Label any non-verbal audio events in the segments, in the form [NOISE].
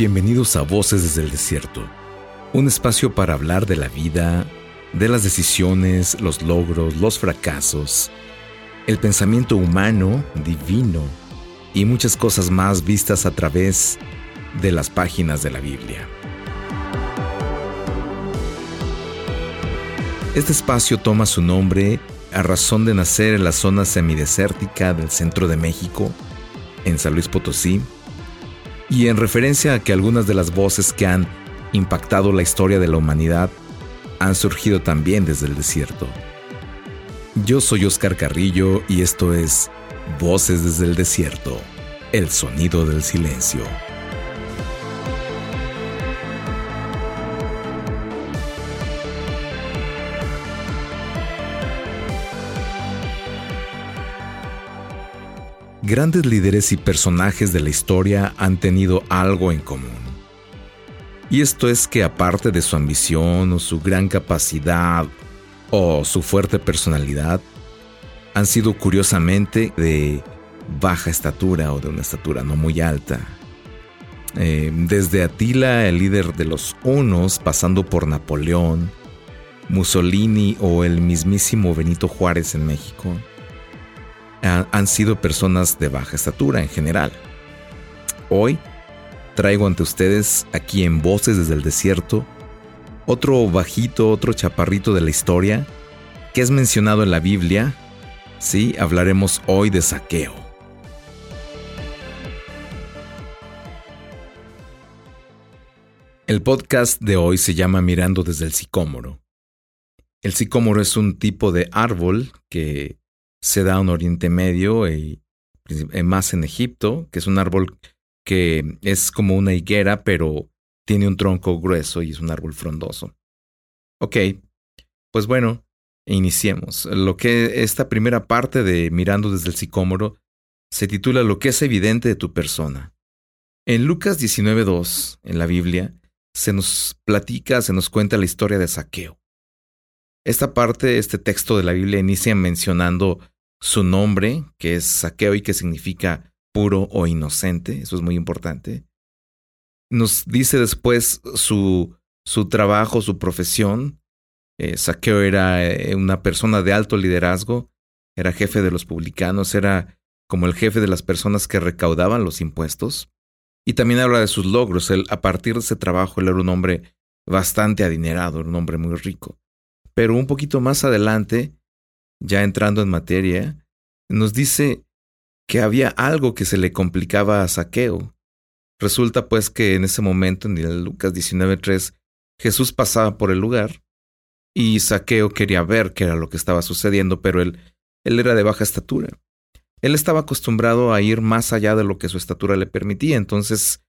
bienvenidos a Voces desde el Desierto, un espacio para hablar de la vida, de las decisiones, los logros, los fracasos, el pensamiento humano, divino y muchas cosas más vistas a través de las páginas de la Biblia. Este espacio toma su nombre a razón de nacer en la zona semidesértica del centro de México, en San Luis Potosí, y en referencia a que algunas de las voces que han impactado la historia de la humanidad han surgido también desde el desierto. Yo soy Oscar Carrillo y esto es Voces desde el Desierto, el sonido del silencio. Grandes líderes y personajes de la historia han tenido algo en común. Y esto es que aparte de su ambición o su gran capacidad o su fuerte personalidad, han sido curiosamente de baja estatura o de una estatura no muy alta. Eh, desde Atila, el líder de los unos, pasando por Napoleón, Mussolini o el mismísimo Benito Juárez en México, han sido personas de baja estatura en general. Hoy traigo ante ustedes, aquí en Voces desde el Desierto, otro bajito, otro chaparrito de la historia, que es mencionado en la Biblia. Sí, hablaremos hoy de saqueo. El podcast de hoy se llama Mirando desde el Sicómoro. El sicómoro es un tipo de árbol que se da en Oriente Medio y más en Egipto, que es un árbol que es como una higuera, pero tiene un tronco grueso y es un árbol frondoso. Ok, pues bueno, iniciemos. Lo que esta primera parte de Mirando desde el Sicómoro se titula Lo que es evidente de tu persona. En Lucas 19.2, en la Biblia, se nos platica, se nos cuenta la historia de Saqueo. Esta parte, este texto de la Biblia inicia mencionando su nombre, que es saqueo y que significa puro o inocente, eso es muy importante. Nos dice después su, su trabajo, su profesión. Eh, saqueo era eh, una persona de alto liderazgo, era jefe de los publicanos, era como el jefe de las personas que recaudaban los impuestos. Y también habla de sus logros. Él, a partir de ese trabajo, él era un hombre bastante adinerado, un hombre muy rico. Pero un poquito más adelante, ya entrando en materia, nos dice que había algo que se le complicaba a Saqueo. Resulta pues que en ese momento, en Lucas 19.3, Jesús pasaba por el lugar y Saqueo quería ver qué era lo que estaba sucediendo, pero él, él era de baja estatura. Él estaba acostumbrado a ir más allá de lo que su estatura le permitía, entonces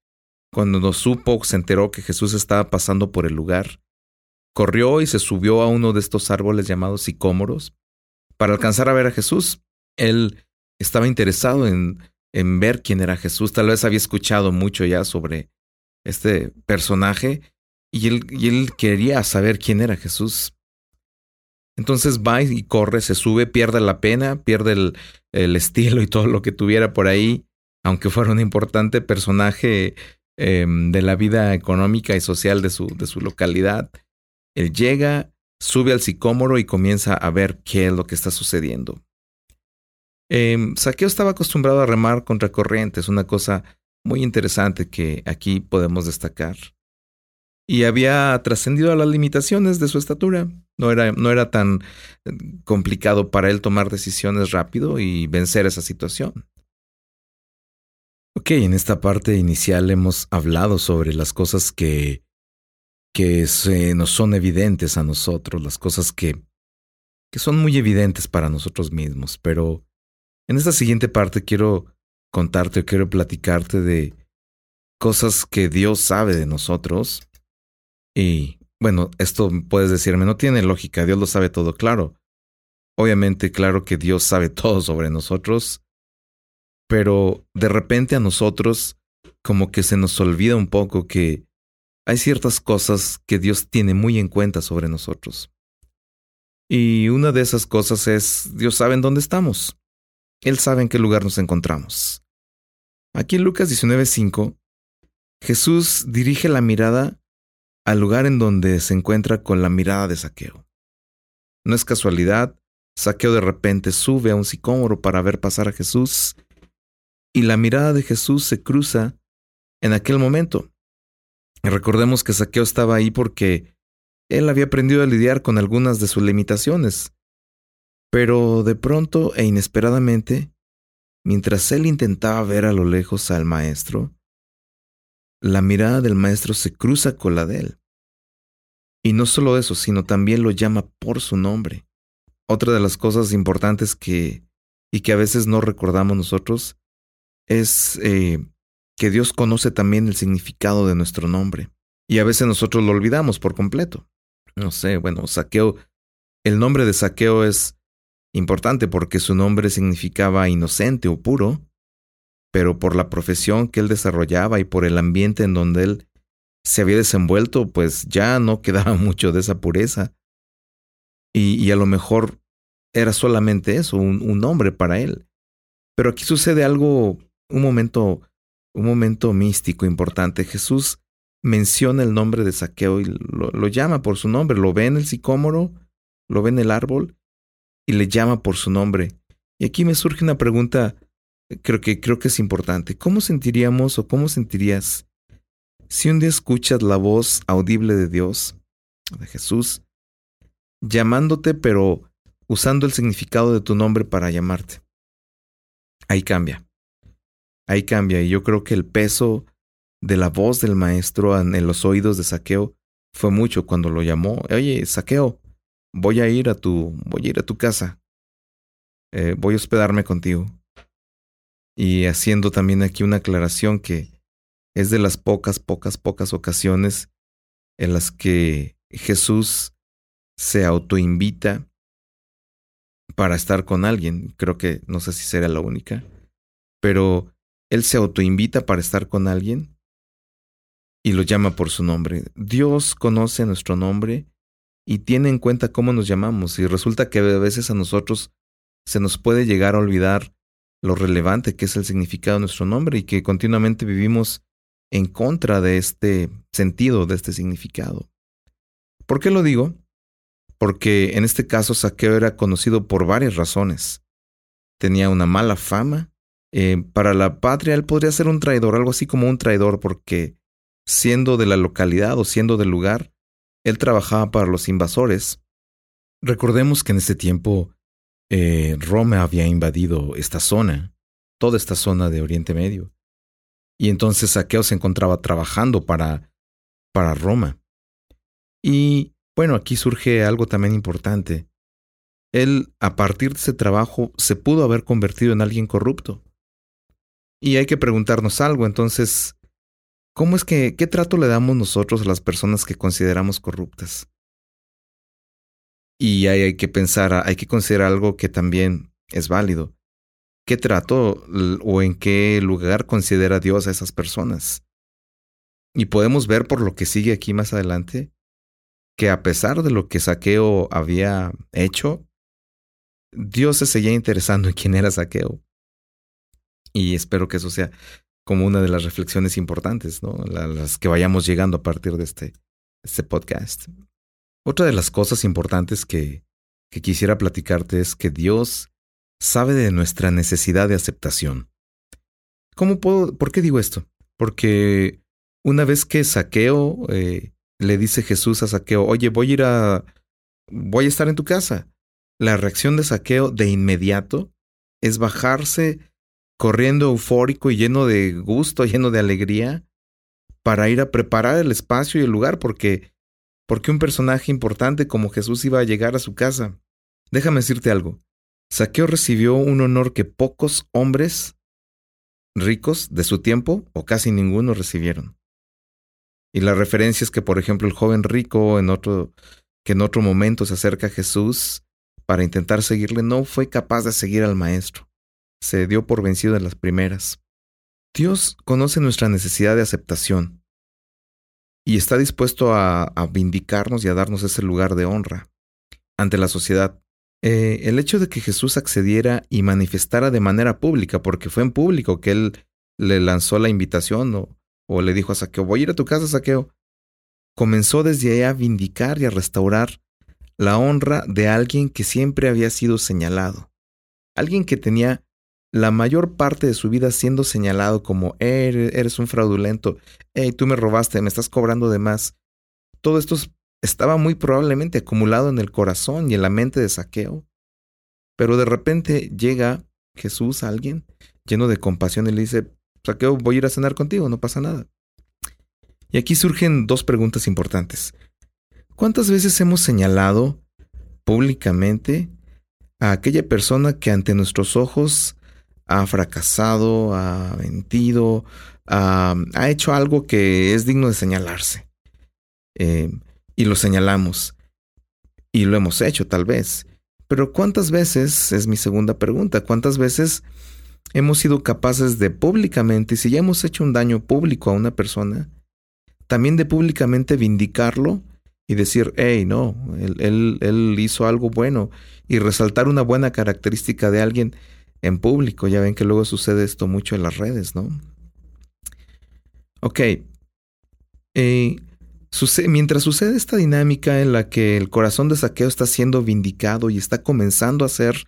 cuando nos supo, se enteró que Jesús estaba pasando por el lugar, corrió y se subió a uno de estos árboles llamados sicómoros para alcanzar a ver a Jesús. Él estaba interesado en, en ver quién era Jesús, tal vez había escuchado mucho ya sobre este personaje y él, quería saber quién era Jesús. Entonces va y corre, se sube, pierde la pena, pierde el, estilo y todo lo que tuviera por ahí, aunque fuera un importante personaje eh, de la vida económica y social de su, de su localidad. Él llega, sube al sicómoro y comienza a ver qué es lo que está sucediendo. Eh, Saqueo estaba acostumbrado a remar contra corrientes, una cosa muy interesante que aquí podemos destacar. Y había trascendido a las limitaciones de su estatura. No era, no era tan eh, complicado para él tomar decisiones rápido y vencer esa situación. Ok, en esta parte inicial hemos hablado sobre las cosas que que se nos son evidentes a nosotros, las cosas que, que son muy evidentes para nosotros mismos. Pero en esta siguiente parte quiero contarte o quiero platicarte de cosas que Dios sabe de nosotros. Y bueno, esto puedes decirme, no tiene lógica, Dios lo sabe todo, claro. Obviamente, claro que Dios sabe [LAUGHS] todo sobre nosotros, pero de repente a nosotros como que se nos olvida un poco que hay ciertas cosas que Dios tiene muy en cuenta sobre nosotros. Y una de esas cosas es, Dios sabe en dónde estamos. Él sabe en qué lugar nos encontramos. Aquí en Lucas 19:5 Jesús dirige la mirada al lugar en donde se encuentra con la mirada de saqueo. No es casualidad, saqueo de repente sube a un sicómoro para ver pasar a Jesús y la mirada de Jesús se cruza en aquel momento. Recordemos que saqueo estaba ahí porque él había aprendido a lidiar con algunas de sus limitaciones. Pero de pronto e inesperadamente, mientras él intentaba ver a lo lejos al maestro, la mirada del maestro se cruza con la de él. Y no solo eso, sino también lo llama por su nombre. Otra de las cosas importantes que y que a veces no recordamos nosotros es eh, que Dios conoce también el significado de nuestro nombre. Y a veces nosotros lo olvidamos por completo. No sé, bueno, saqueo. El nombre de saqueo es importante porque su nombre significaba inocente o puro, pero por la profesión que él desarrollaba y por el ambiente en donde él se había desenvuelto, pues ya no [LAUGHS] quedaba mucho de esa pureza. Y, a lo mejor era solamente eso, un, un, nombre para él. Pero aquí sucede algo, un momento, un momento místico importante. Jesús menciona el nombre de Saqueo y lo, llama por su nombre. Lo ve en el sicómoro, lo ve en el árbol y le llama por su nombre. Y aquí me surge una pregunta creo que, creo que es importante. ¿Cómo sentiríamos o cómo sentirías si un día escuchas la voz audible de Dios, de Jesús, llamándote pero usando el significado de tu nombre para llamarte? Ahí cambia. Ahí cambia. Y yo creo que el peso de la voz del maestro en los oídos de Saqueo fue mucho cuando lo llamó. Oye, Saqueo, voy a ir a tu, voy a ir a tu casa. Eh, voy a hospedarme contigo y haciendo también aquí una aclaración que es de las pocas, pocas, pocas ocasiones en las que Jesús se autoinvita para estar con alguien. Creo que no sé si será la única, pero Él se autoinvita para estar con alguien y lo llama por su nombre. Dios conoce nuestro nombre y tiene en cuenta cómo nos llamamos y resulta que a veces a nosotros se nos puede llegar a olvidar lo relevante que es el significado de nuestro nombre y que continuamente vivimos en contra de este sentido, de este significado. ¿Por qué lo digo? Porque en este caso Saqueo era conocido por varias razones. Tenía una mala fama. Eh, para la patria él podría ser un traidor, algo así como un traidor, porque siendo de la localidad o siendo del lugar, él trabajaba para los invasores. Recordemos que en ese tiempo eh, Roma había invadido esta zona, toda esta zona de Oriente Medio. Y entonces Saqueo se encontraba trabajando para, para Roma. Y bueno, aquí surge algo también importante. Él, a partir de ese trabajo, se pudo haber convertido en alguien corrupto. Y hay que preguntarnos algo, entonces, ¿cómo es que, qué trato le damos nosotros a las personas que consideramos corruptas? Y hay, que pensar, hay que considerar algo que también es válido. ¿Qué trato o en qué lugar considera Dios a esas personas? Y podemos ver por lo que sigue aquí más adelante que a pesar de lo que Saqueo había hecho, Dios se seguía interesando en quién era Saqueo. Y espero que eso sea como una de las reflexiones importantes, ¿no? Las que vayamos llegando a partir de este, este podcast. Otra de las cosas importantes que, que quisiera platicarte es que Dios sabe de nuestra necesidad de aceptación. ¿Cómo puedo? ¿Por qué digo esto? Porque una vez que Saqueo eh, le dice Jesús a Saqueo, oye, voy a ir a. voy a estar en tu casa. La reacción de Saqueo de inmediato es bajarse corriendo eufórico y lleno de gusto, [LAUGHS] lleno de alegría, para ir a preparar el espacio y el lugar, porque porque un personaje importante como Jesús iba a llegar a su casa. Déjame decirte algo. Saqueo recibió un honor que pocos hombres ricos de su tiempo, o casi ninguno, recibieron. Y la referencia es que, por ejemplo, el joven rico en otro, que en otro momento se acerca a Jesús para intentar seguirle, no fue capaz de seguir al Maestro. Se dio por vencido en las primeras. Dios conoce nuestra necesidad de aceptación y está dispuesto a, vindicarnos y a darnos ese lugar de honra ante la sociedad. Eh, el hecho de que Jesús accediera y manifestara de manera pública, porque fue en público que él le lanzó la invitación o, o le dijo a Saqueo, voy a ir a tu casa, Saqueo, comenzó desde ahí a vindicar y a restaurar la honra de alguien que siempre había sido señalado, alguien que tenía la mayor parte de su vida siendo señalado como eres, un fraudulento, hey, tú me robaste, me estás cobrando de más. Todo esto estaba muy probablemente acumulado en el corazón y en la mente de Saqueo. Pero de repente llega Jesús a alguien lleno de compasión y le dice, Saqueo, voy a ir a cenar contigo, no pasa nada. Y aquí surgen dos preguntas importantes. ¿Cuántas veces hemos señalado públicamente a aquella persona que ante nuestros ojos ha fracasado, ha mentido, ha, hecho algo que es digno de señalarse? Eh, y lo señalamos. Y lo hemos hecho tal vez. Pero ¿cuántas veces, es mi segunda pregunta, cuántas veces hemos sido capaces de públicamente, si ya hemos hecho un daño público a una persona, también de públicamente vindicarlo y decir, hey, no, él, él, hizo algo bueno y resaltar una buena característica de alguien en público. Ya ven que luego sucede esto mucho en las redes, ¿no? Ok. Eh, mientras sucede esta dinámica en la que el corazón de saqueo está siendo vindicado y está comenzando a ser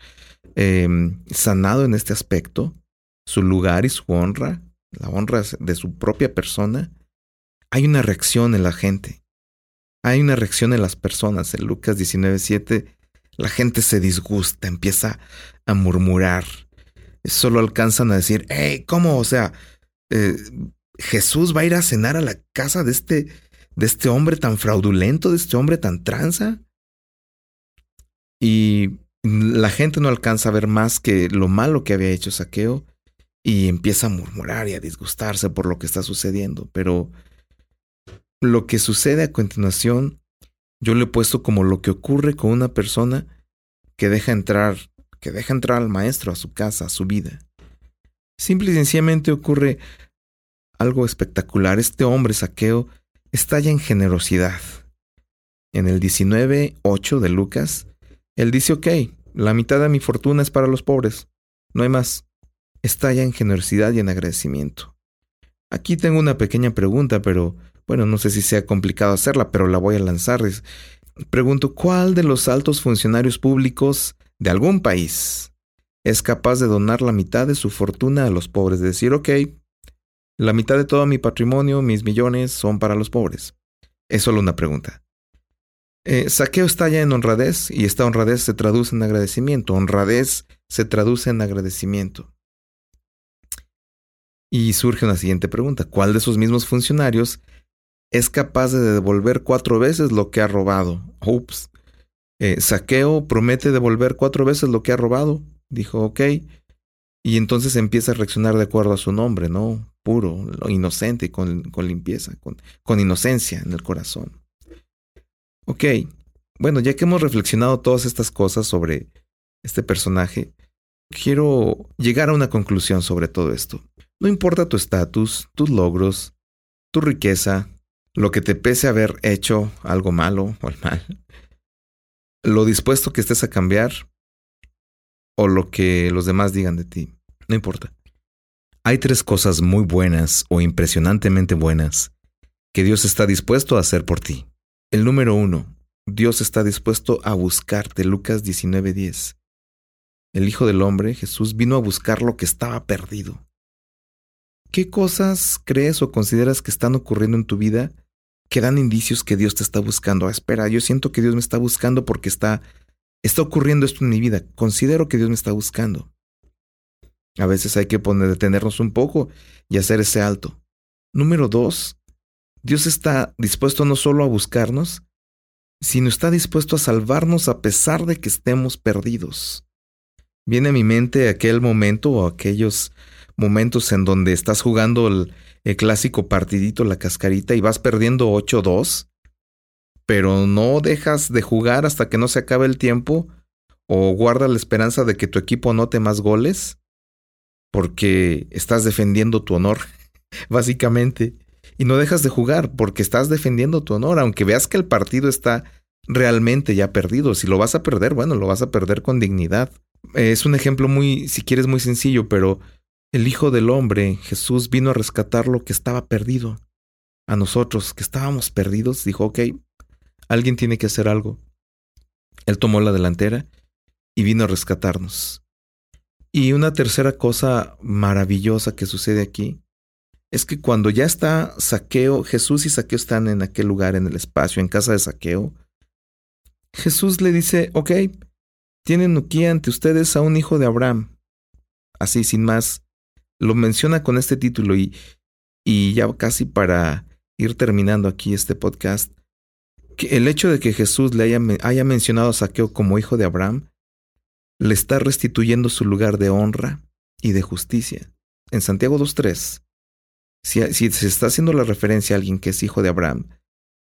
em, sanado en este aspecto, su lugar y su honra, la honra de su propia persona, hay una reacción en la gente. Hay una reacción en las personas. En Lucas 19:7 la gente se disgusta, empieza a murmurar. Solo alcanzan a decir, hey, ¿cómo? O sea, eh, Jesús va a ir a cenar a la casa de este, de este hombre tan fraudulento, de este hombre tan tranza. Y la gente no alcanza a ver más que lo malo que había hecho Saqueo y empieza a murmurar y a disgustarse por lo que está sucediendo. Pero lo que sucede a continuación, yo lo he puesto como lo que ocurre con una persona que deja entrar, que deja entrar al maestro a su casa, a su vida. Simple y sencillamente ocurre algo espectacular. Este hombre saqueo estalla en generosidad. En el 19.8 de Lucas, él dice, ok, la mitad de mi fortuna es para los pobres, no hay más. Estalla en generosidad y en agradecimiento. Aquí tengo una pequeña pregunta, pero bueno, no sé si sea complicado hacerla, pero la voy a lanzar. Pregunto, ¿cuál de los altos funcionarios públicos de algún país es capaz de donar la mitad de su fortuna a los pobres? De decir, ok, la mitad de todo mi patrimonio, mis millones, son para los pobres. Es solo una pregunta. Eh, saqueo está ya en honradez y esta honradez se traduce en agradecimiento. Honradez se traduce en agradecimiento. Y surge una siguiente pregunta. ¿Cuál de esos mismos funcionarios es capaz de devolver cuatro veces lo que ha robado. Ups. Eh, saqueo promete devolver cuatro veces lo que ha robado. Dijo, ok. Y entonces empieza a reaccionar de acuerdo a su nombre, ¿no? Puro, inocente, con, con limpieza, con, con inocencia en el corazón. Ok. Bueno, ya que hemos reflexionado todas estas cosas sobre este personaje, quiero llegar a una conclusión sobre todo esto. No importa tu estatus, tus logros, tu riqueza, lo que te pese haber hecho algo malo o el mal, lo dispuesto que estés a cambiar o lo que los demás digan de ti, no importa. Hay tres cosas muy buenas o impresionantemente buenas que Dios está dispuesto a hacer por ti. El número uno, Dios está dispuesto a buscarte, Lucas 19:10. El Hijo del Hombre, Jesús, vino a buscar lo que estaba perdido. ¿Qué cosas crees o consideras que están ocurriendo en tu vida que dan indicios que Dios te está buscando. Ah, espera, yo siento que Dios me está buscando porque está, está ocurriendo esto en mi vida. Considero que Dios me está buscando. A veces hay que poner, detenernos un poco y hacer ese alto. Número dos, Dios está dispuesto no solo a buscarnos, sino está dispuesto a salvarnos a pesar de que estemos perdidos. Viene a mi mente aquel momento o aquellos momentos en donde estás jugando el, el clásico partidito, la cascarita, y vas perdiendo 8-2, pero no dejas de jugar hasta que no se acabe el tiempo, o guarda la esperanza de que tu equipo note más goles, porque estás defendiendo tu honor, [LAUGHS] básicamente. Y no dejas de jugar porque estás defendiendo tu honor, aunque veas que el partido está realmente ya perdido. Si lo vas a perder, bueno, lo vas a perder con dignidad. Es un ejemplo muy, si quieres, muy sencillo, pero el Hijo del Hombre, Jesús, vino a rescatar lo que estaba perdido. A nosotros que estábamos perdidos, dijo, ok, alguien tiene que hacer algo. Él tomó la delantera y vino a rescatarnos. Y una tercera cosa maravillosa que sucede aquí es que cuando ya está Saqueo, Jesús y Saqueo están en aquel lugar, en el espacio, en casa de Saqueo, Jesús le dice, ok, tienen aquí ante ustedes a un hijo de Abraham. Así, sin más, lo menciona con este título y, y ya casi para ir terminando aquí este podcast, el hecho de que Jesús le haya, haya mencionado a Saqueo como hijo de Abraham, le está restituyendo su lugar de honra y de justicia. En Santiago 2.3 si, se está haciendo la referencia a alguien que es hijo de Abraham,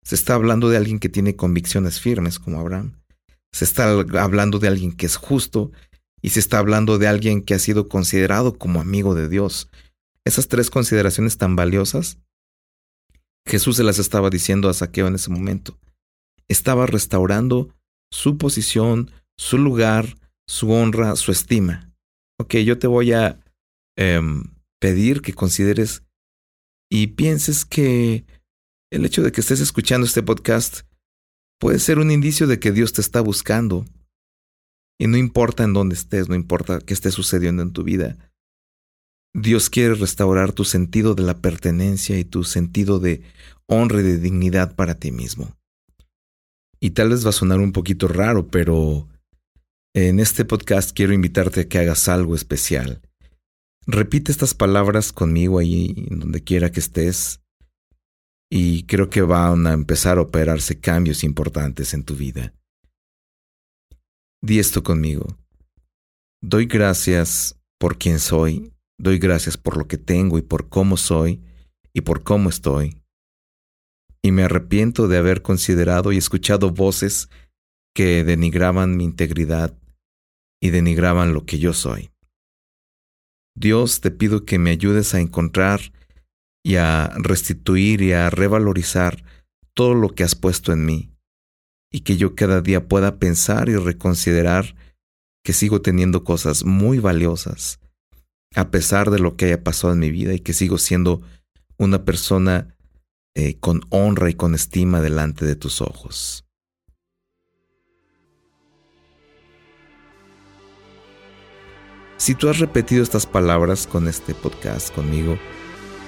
se está hablando de alguien que tiene convicciones firmes como Abraham. Se está hablando de alguien que es justo y se está hablando de alguien que ha sido considerado como amigo de Dios. Esas tres consideraciones tan valiosas, Jesús se las estaba diciendo a Saqueo en ese momento. Estaba restaurando su posición, su lugar, su honra, su estima. Ok, yo te voy a em, pedir que consideres y pienses que el hecho de que estés escuchando este podcast puede ser un indicio de que Dios te está buscando. Y no importa en dónde estés, no importa qué esté sucediendo en tu vida. Dios quiere restaurar tu sentido de la pertenencia y tu sentido de honra y de dignidad para ti mismo. Y tal vez va a sonar un poquito raro, pero en este podcast quiero invitarte a que hagas algo especial. Repite estas palabras conmigo ahí, donde quiera que estés, y creo que van a empezar a operarse cambios importantes en tu vida. Di esto conmigo. Doy gracias por quien soy, doy gracias por lo que tengo y por cómo soy y por cómo estoy. Y me arrepiento de haber considerado y escuchado voces que denigraban mi integridad y denigraban lo que yo soy. Dios, te pido que me ayudes a encontrar y a restituir y a revalorizar todo lo que has puesto en mí, y que yo cada día pueda pensar y reconsiderar que sigo teniendo cosas muy valiosas, a pesar de lo que haya pasado en mi vida, y que sigo siendo una persona eh, con honra y con estima delante de tus ojos. Si tú has repetido estas palabras con este podcast conmigo,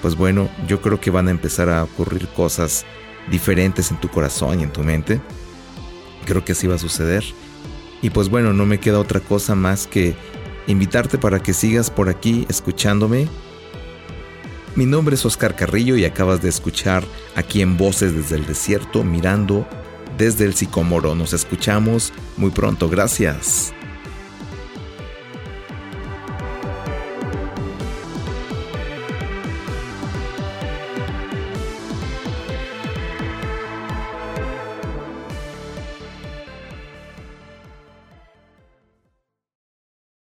pues bueno, yo creo que van a empezar a ocurrir cosas diferentes en tu corazón y en tu mente. Creo que así va a suceder. Y pues bueno, no me queda otra cosa más que invitarte para que sigas por aquí escuchándome. Mi nombre es Oscar Carrillo y acabas de escuchar aquí en Voces desde el Desierto, mirando desde el Sicomoro. Nos escuchamos muy pronto. Gracias.